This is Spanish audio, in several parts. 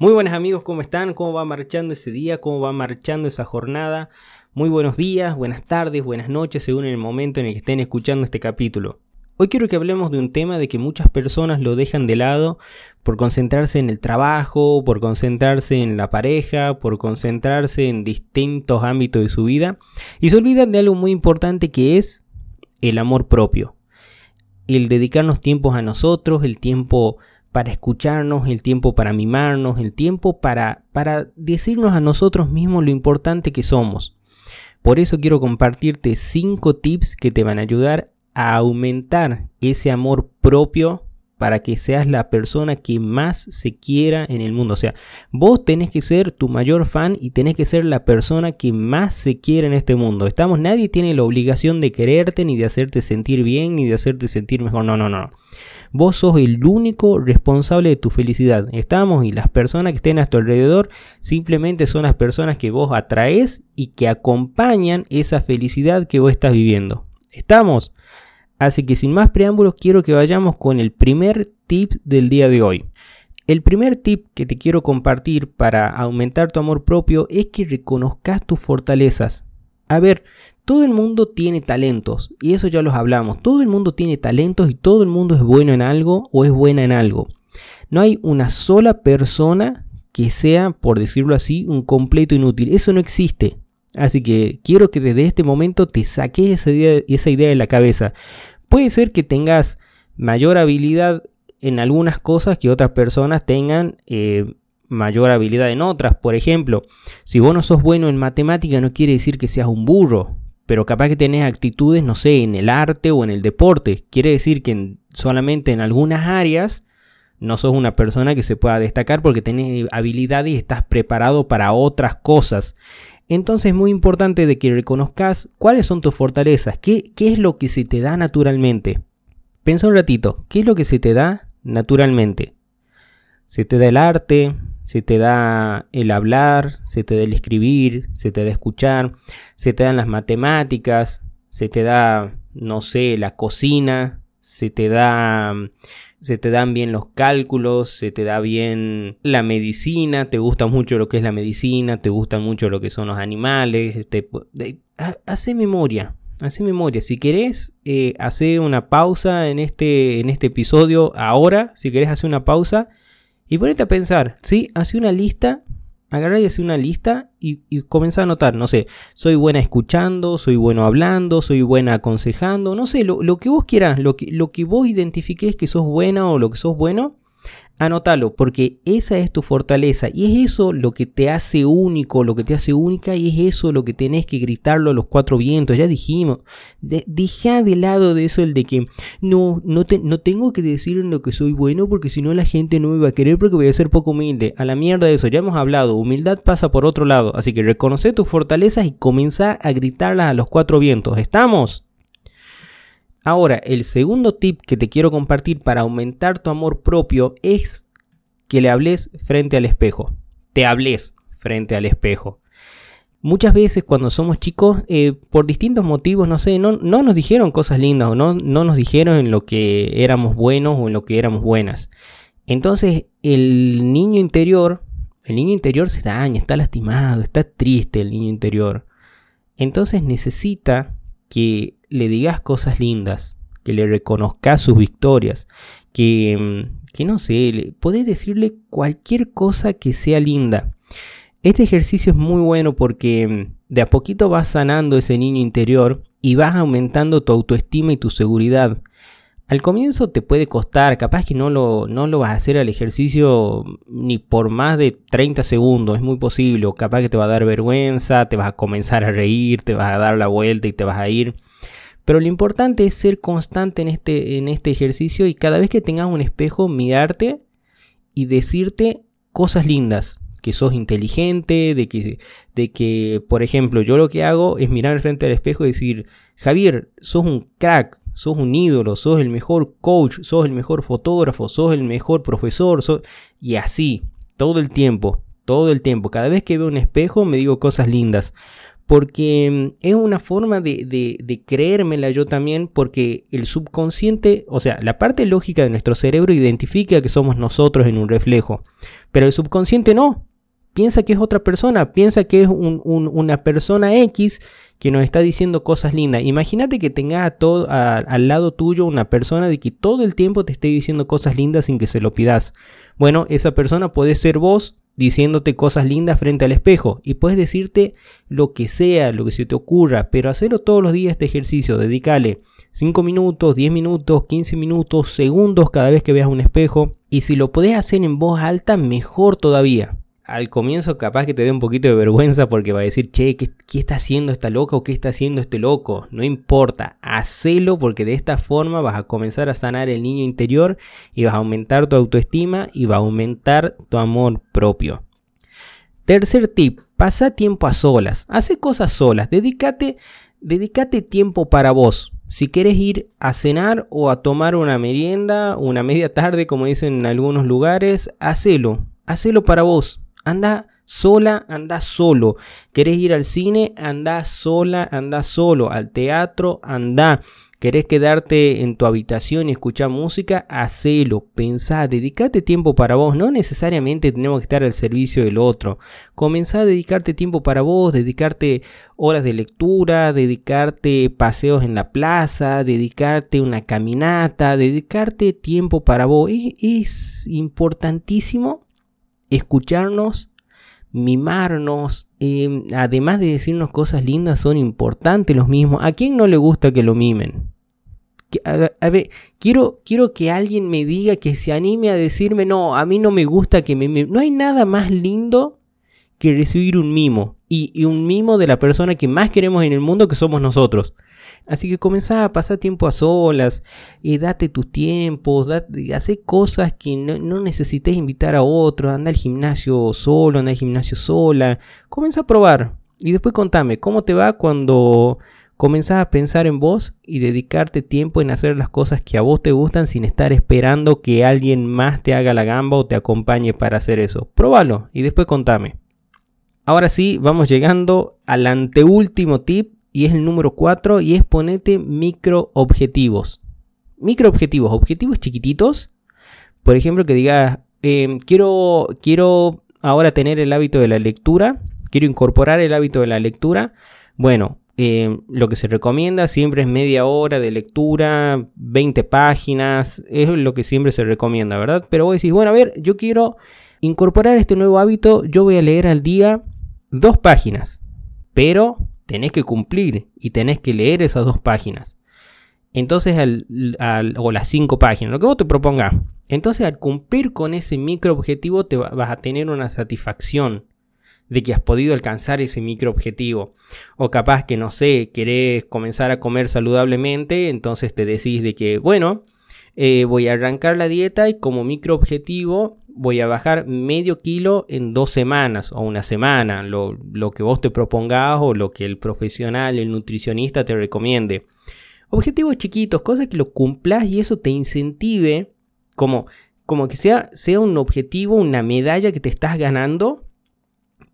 Muy buenos amigos, ¿cómo están? ¿Cómo va marchando ese día? ¿Cómo va marchando esa jornada? Muy buenos días, buenas tardes, buenas noches, según el momento en el que estén escuchando este capítulo. Hoy quiero que hablemos de un tema de que muchas personas lo dejan de lado por concentrarse en el trabajo, por concentrarse en la pareja, por concentrarse en distintos ámbitos de su vida y se olvidan de algo muy importante que es el amor propio. El dedicarnos tiempos a nosotros, el tiempo para escucharnos, el tiempo para mimarnos, el tiempo para, para decirnos a nosotros mismos lo importante que somos. Por eso quiero compartirte 5 tips que te van a ayudar a aumentar ese amor propio para que seas la persona que más se quiera en el mundo. O sea, vos tenés que ser tu mayor fan y tenés que ser la persona que más se quiere en este mundo. Estamos, nadie tiene la obligación de quererte, ni de hacerte sentir bien, ni de hacerte sentir mejor. No, no, no. Vos sos el único responsable de tu felicidad. Estamos y las personas que estén a tu alrededor simplemente son las personas que vos atraes y que acompañan esa felicidad que vos estás viviendo. ¿Estamos? Así que sin más preámbulos quiero que vayamos con el primer tip del día de hoy. El primer tip que te quiero compartir para aumentar tu amor propio es que reconozcas tus fortalezas. A ver, todo el mundo tiene talentos y eso ya los hablamos. Todo el mundo tiene talentos y todo el mundo es bueno en algo o es buena en algo. No hay una sola persona que sea, por decirlo así, un completo inútil. Eso no existe. Así que quiero que desde este momento te saques esa idea, de la cabeza. Puede ser que tengas mayor habilidad en algunas cosas que otras personas tengan eh, mayor habilidad en otras. Por ejemplo, si vos no sos bueno en matemática no quiere decir que seas un burro, pero capaz que tenés actitudes, no sé, en el arte o en el deporte. Quiere decir que solamente en algunas áreas no sos una persona que se pueda destacar porque tenés habilidades y estás preparado para otras cosas. Entonces es muy importante de que reconozcas cuáles son tus fortalezas, qué, qué es lo que se te da naturalmente. Pensa un ratito, ¿qué es lo que se te da naturalmente? Se te da el arte, se te da el hablar, se te da el escribir, se te da escuchar, se te dan las matemáticas, se te da, no sé, la cocina, se te da se te dan bien los cálculos, se te da bien la medicina, te gusta mucho lo que es la medicina, te gusta mucho lo que son los animales, te, hace memoria, hace memoria. Si querés, eh, hace una pausa en este, en este episodio ahora, si querés hacer una pausa y ponete a pensar, ¿sí? Hace una lista agarrar y hacer una lista y, y, comenzar a notar, no sé, soy buena escuchando, soy bueno hablando, soy buena aconsejando, no sé, lo, lo que vos quieras, lo que, lo que vos identifiques que sos buena o lo que sos bueno, Anótalo, porque esa es tu fortaleza y es eso lo que te hace único, lo que te hace única y es eso lo que tenés que gritarlo a los cuatro vientos. Ya dijimos, deja de lado de eso el de que no, no, te, no tengo que decir en lo que soy bueno porque si no la gente no me va a querer porque voy a ser poco humilde. A la mierda de eso, ya hemos hablado, humildad pasa por otro lado. Así que reconoce tus fortalezas y comienza a gritarlas a los cuatro vientos. ¿Estamos? Ahora, el segundo tip que te quiero compartir para aumentar tu amor propio es que le hables frente al espejo. Te hables frente al espejo. Muchas veces cuando somos chicos, eh, por distintos motivos, no sé, no, no, nos dijeron cosas lindas o no, no nos dijeron en lo que éramos buenos o en lo que éramos buenas. Entonces el niño interior, el niño interior se daña, está lastimado, está triste el niño interior. Entonces necesita que le digas cosas lindas, que le reconozcas sus victorias, que, mm, que no sé, podés decirle cualquier cosa que sea linda. Este ejercicio es muy bueno porque mm, de a poquito vas sanando ese niño interior y vas aumentando tu autoestima y tu seguridad. Al comienzo te puede costar, capaz que no lo, no lo vas a hacer al ejercicio ni por más de 30 segundos, es muy posible, o capaz que te va a dar vergüenza, te vas a comenzar a reír, te vas a dar la vuelta y te vas a ir. Pero lo importante es ser constante en este, en este ejercicio y cada vez que tengas un espejo, mirarte y decirte cosas lindas, que sos inteligente, de que, de que, por ejemplo, yo lo que hago es mirar frente al espejo y decir, Javier, sos un crack, sos un ídolo, sos el mejor coach, sos el mejor fotógrafo, sos el mejor profesor, y así, todo el tiempo, todo el tiempo. Cada vez que veo un espejo me digo cosas lindas. porque mm, es una forma de, de, creérmela yo también, porque el subconsciente, o sea, la parte lógica de nuestro cerebro identifica que somos nosotros en un reflejo, pero el subconsciente no, piensa que es otra persona, piensa que es una persona X que nos está diciendo cosas lindas. Imagínate que tengas todo, al lado tuyo una persona de que todo el tiempo te esté diciendo cosas lindas sin que se lo pidas. Bueno, esa persona puede ser vos diciéndote cosas lindas frente al espejo y puedes decirte lo que sea, lo que se te ocurra, pero hacerlo todos los días este ejercicio, dedícale 5 minutos, 10 minutos, 15 minutos, segundos cada vez que veas un espejo y si lo podés hacer en voz alta, mejor todavía al comienzo capaz que te dé un poquito de vergüenza porque va a decir, che, ¿qué, está haciendo esta loca o qué está haciendo este loco? No importa, hacelo porque de esta forma vas a comenzar a sanar el niño interior y vas a aumentar tu autoestima y va a aumentar tu amor propio. Tercer tip, pasa tiempo a solas, hace cosas solas, dedícate, dedícate tiempo para vos. Si quieres ir a cenar o a tomar una merienda, una media tarde, como dicen en algunos lugares, hacelo, hacelo para vos Anda sola, anda solo. ¿Querés ir al cine? Anda sola, anda solo. Al teatro, anda. ¿Querés quedarte en tu habitación y escuchar música? Hacelo, pensá, dedicate tiempo para vos. No necesariamente tenemos que estar al servicio del otro. Comenzá a dedicarte tiempo para vos, dedicarte horas de lectura, dedicarte paseos en la plaza, dedicarte una caminata, dedicarte tiempo para vos. Es, es importantísimo escucharnos, mimarnos, em, además de decirnos cosas lindas, son importantes los mismos. ¿A quién no le gusta que lo mimen? A, ver, quiero, quiero que alguien me diga que se anime a decirme, no, a mí no me gusta que me mimen. No hay nada más lindo que recibir un mimo. y un mimo de la persona que más queremos en el mundo que somos nosotros. Así que comenzá a pasar tiempo a solas, y date tus tiempos, date, cosas que no, necesites invitar a otros, anda al gimnasio solo, anda al gimnasio sola, comienza a probar y después contame cómo te va cuando comenzás a pensar en vos y dedicarte tiempo en hacer las cosas que a vos te gustan sin estar esperando que alguien más te haga la gamba o te acompañe para hacer eso. Próbalo y después contame. Ahora sí, vamos llegando al anteúltimo tip y es el número 4 y es ponete micro objetivos. Micro objetivos, objetivos chiquititos. Por ejemplo, que digas, em, quiero, quiero ahora tener el hábito de la lectura, quiero incorporar el hábito de la lectura. Bueno, em, lo que se recomienda siempre es media hora de lectura, 20 páginas, es lo que siempre se recomienda, ¿verdad? Pero vos decís, bueno, a ver, yo quiero incorporar este nuevo hábito, yo voy a leer al día dos páginas, pero tenés que cumplir y tenés que leer esas dos páginas. Entonces, al, o las cinco páginas, lo que vos te propongas. Entonces, al cumplir con ese micro objetivo, te vas a tener una satisfacción de que has podido alcanzar ese micro objetivo. O capaz que, no sé, querés comenzar a comer saludablemente, entonces te decís de que, bueno, eh, voy a arrancar la dieta y como micro objetivo voy a bajar medio kilo en dos semanas o una semana, lo, que vos te propongas o lo que el profesional, el nutricionista te recomiende. Objetivos chiquitos, cosas que lo cumplas y eso te incentive como, como que sea, sea un objetivo, una medalla que te estás ganando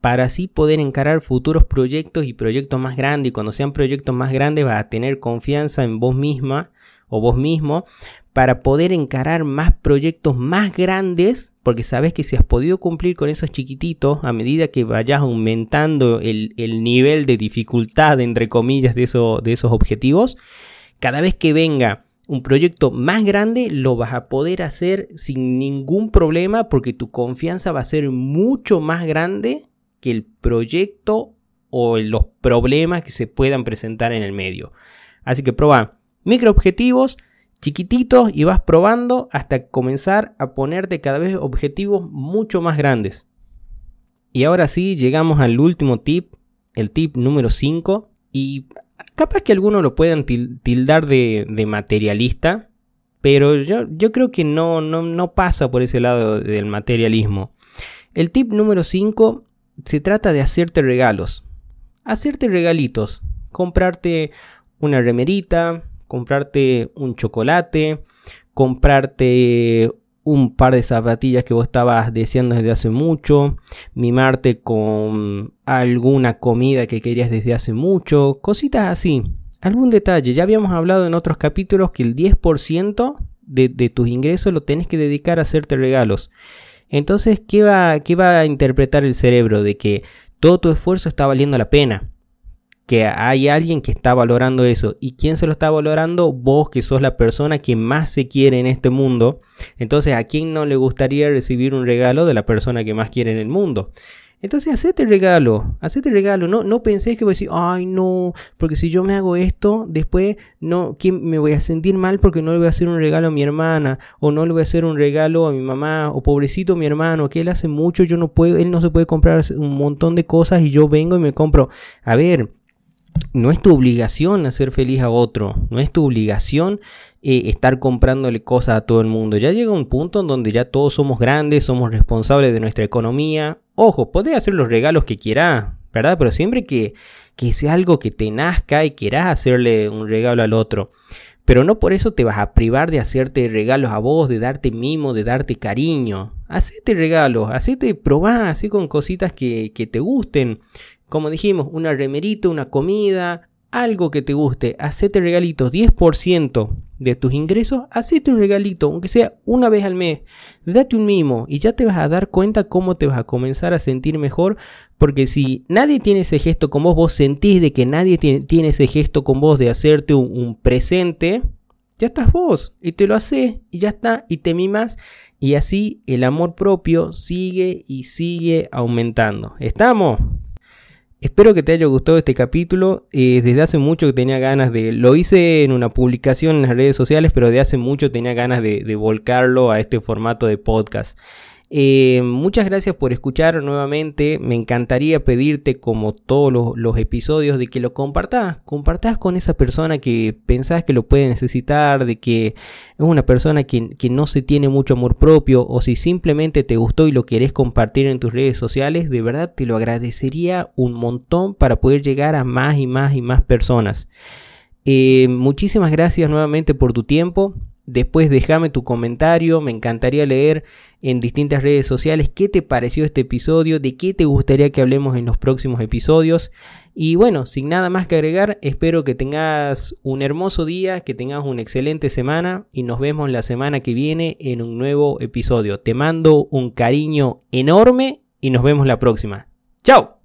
para así poder encarar futuros proyectos y proyectos más grandes. Y cuando sean proyectos más grandes vas a tener confianza en vos misma o vos mismo para poder encarar más proyectos más grandes, porque sabes que si has podido cumplir con esos chiquititos, a medida que vayas aumentando el, nivel de dificultad, entre comillas, de, de esos objetivos, cada vez que venga un proyecto más grande, lo vas a poder hacer sin ningún problema, porque tu confianza va a ser mucho más grande que el proyecto o los problemas que se puedan presentar en el medio. Así que prueba micro objetivos chiquititos y vas probando hasta comenzar a ponerte cada vez objetivos mucho más grandes. Y ahora sí, llegamos al último tip, el tip número 5. Y capaz que algunos lo puedan tildar de, materialista, pero yo, yo creo que no, no, no, pasa por ese lado del materialismo. El tip número 5 se trata de hacerte regalos. Hacerte regalitos. Comprarte una remerita, comprarte un chocolate, comprarte un par de zapatillas que vos estabas deseando desde hace mucho, mimarte con alguna comida que querías desde hace mucho, cositas así. Algún detalle, ya habíamos hablado en otros capítulos que el 10% de, de tus ingresos lo tenés que dedicar a hacerte regalos. Entonces, ¿qué va, ¿qué va a interpretar el cerebro? De que todo tu esfuerzo está valiendo la pena que hay alguien que está valorando eso. ¿Y quién se lo está valorando? Vos que sos la persona que más se quiere en este mundo. Entonces, ¿a quién no le gustaría recibir un regalo de la persona que más quiere en el mundo? Entonces, hacete regalo, hacete regalo, no, no que voy a decir, ay no, porque si yo me hago esto, después no, me voy a sentir mal porque no le voy a hacer un regalo a mi hermana, o no le voy a hacer un regalo a mi mamá, o pobrecito mi hermano, que él hace mucho, yo no puedo, él no se puede comprar un montón de cosas y yo vengo y me compro. A ver, no es tu obligación hacer feliz a otro, no es tu obligación eh, estar comprándole cosas a todo el mundo. Ya llega un punto en donde ya todos somos grandes, somos responsables de nuestra economía. Ojo, podés hacer los regalos que quieras, ¿verdad? Pero siempre que, que sea algo que te nazca y quieras hacerle un regalo al otro. Pero no por eso te vas a privar de hacerte regalos a vos, de darte mimo, de darte cariño. Hacete regalos, hacete probar así con cositas que, que te gusten. Como dijimos, una remerita, una comida, algo que te guste, hacete regalitos, 10% de tus ingresos, hacete un regalito, aunque sea una vez al mes, date un mimo y ya te vas a dar cuenta cómo te vas a comenzar a sentir mejor, porque si nadie tiene ese gesto con vos, vos sentís de que nadie tiene, ese gesto con vos de hacerte un, un presente, ya estás vos y te lo haces y ya está y te mimas y así el amor propio sigue y sigue aumentando. ¿Estamos? Espero que te haya gustado este capítulo. Eh, desde hace mucho que tenía ganas de... Lo hice en una publicación en las redes sociales, pero de hace mucho tenía ganas de, de volcarlo a este formato de podcast. Eh, muchas gracias por escuchar nuevamente. Me encantaría pedirte, como todos los, episodios, de que lo compartas. Compartas con esa persona que pensás que lo puede necesitar, de que es una persona que, no se tiene mucho amor propio, o si simplemente te gustó y lo querés compartir en tus redes sociales, de verdad te lo agradecería un montón para poder llegar a más y más y más personas. Eh, muchísimas gracias nuevamente por tu tiempo. Después déjame tu comentario, me encantaría leer en distintas redes sociales qué te pareció este episodio, de qué te gustaría que hablemos en los próximos episodios. Y bueno, sin nada más que agregar, espero que tengas un hermoso día, que tengas una excelente semana y nos vemos la semana que viene en un nuevo episodio. Te mando un cariño enorme y nos vemos la próxima. ¡Chao!